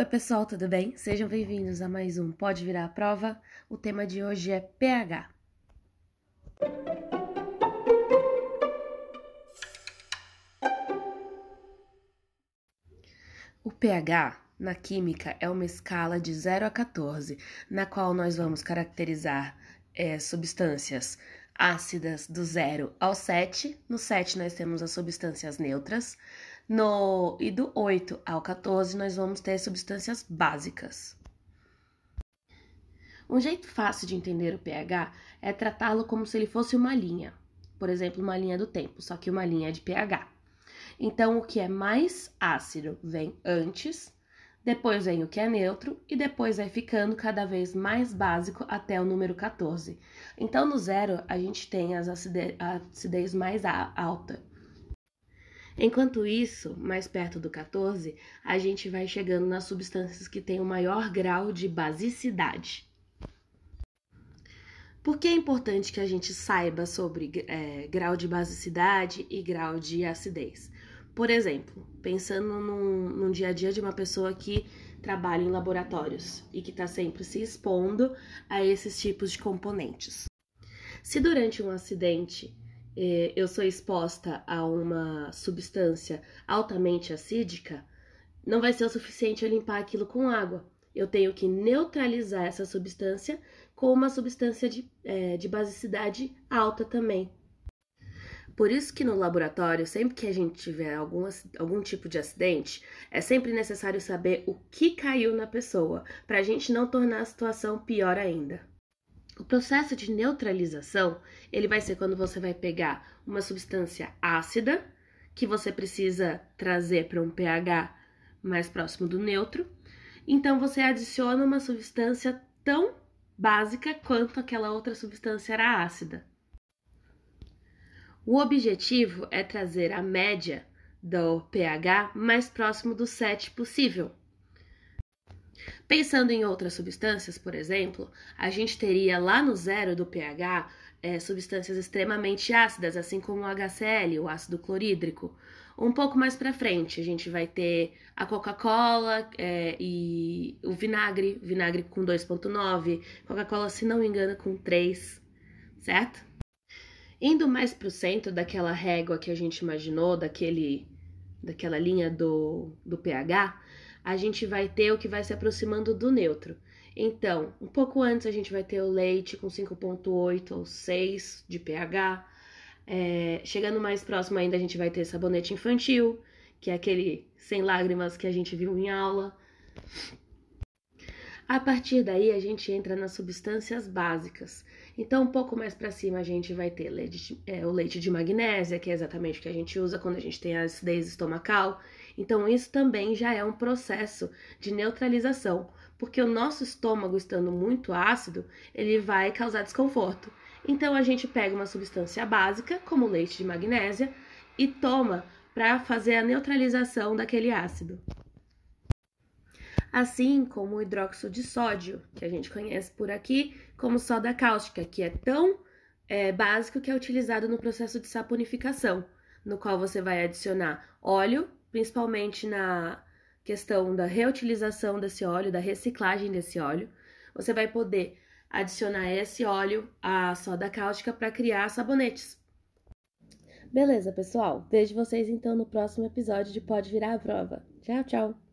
Oi, pessoal, tudo bem? Sejam bem-vindos a mais um Pode Virar a Prova. O tema de hoje é pH. O pH na química é uma escala de 0 a 14, na qual nós vamos caracterizar é, substâncias ácidas do 0 ao 7. No 7 nós temos as substâncias neutras. No, e do 8 ao 14 nós vamos ter substâncias básicas. Um jeito fácil de entender o pH é tratá-lo como se ele fosse uma linha. Por exemplo, uma linha do tempo, só que uma linha de pH. Então, o que é mais ácido vem antes, depois vem o que é neutro e depois vai ficando cada vez mais básico até o número 14. Então, no zero, a gente tem a acidez mais alta. Enquanto isso, mais perto do 14, a gente vai chegando nas substâncias que têm o maior grau de basicidade. Por que é importante que a gente saiba sobre é, grau de basicidade e grau de acidez? Por exemplo, pensando num, num dia a dia de uma pessoa que trabalha em laboratórios e que está sempre se expondo a esses tipos de componentes. Se durante um acidente é, eu sou exposta a uma substância altamente acídica, não vai ser o suficiente eu limpar aquilo com água. Eu tenho que neutralizar essa substância com uma substância de, é, de basicidade alta também. Por isso que no laboratório, sempre que a gente tiver algum, algum tipo de acidente, é sempre necessário saber o que caiu na pessoa, para a gente não tornar a situação pior ainda. O processo de neutralização, ele vai ser quando você vai pegar uma substância ácida, que você precisa trazer para um pH mais próximo do neutro. Então você adiciona uma substância tão básica quanto aquela outra substância era ácida. O objetivo é trazer a média do pH mais próximo do 7 possível. Pensando em outras substâncias, por exemplo, a gente teria lá no zero do pH é, substâncias extremamente ácidas, assim como o HCl, o ácido clorídrico. Um pouco mais para frente, a gente vai ter a Coca-Cola é, e o vinagre, vinagre com 2,9, Coca-Cola, se não me engano, com 3, certo? Indo mais para o centro daquela régua que a gente imaginou, daquele, daquela linha do, do pH, a gente vai ter o que vai se aproximando do neutro. Então, um pouco antes a gente vai ter o leite com 5,8 ou 6 de pH. É, chegando mais próximo ainda, a gente vai ter sabonete infantil, que é aquele sem lágrimas que a gente viu em aula. A partir daí, a gente entra nas substâncias básicas. Então, um pouco mais para cima, a gente vai ter leite, é, o leite de magnésia, que é exatamente o que a gente usa quando a gente tem acidez estomacal. Então, isso também já é um processo de neutralização, porque o nosso estômago estando muito ácido, ele vai causar desconforto. Então, a gente pega uma substância básica, como leite de magnésia, e toma para fazer a neutralização daquele ácido. Assim como o hidróxido de sódio, que a gente conhece por aqui como soda cáustica, que é tão é, básico que é utilizado no processo de saponificação, no qual você vai adicionar óleo principalmente na questão da reutilização desse óleo, da reciclagem desse óleo. Você vai poder adicionar esse óleo à soda cáustica para criar sabonetes. Beleza, pessoal? Vejo vocês então no próximo episódio de Pode Virar a Prova. Tchau, tchau!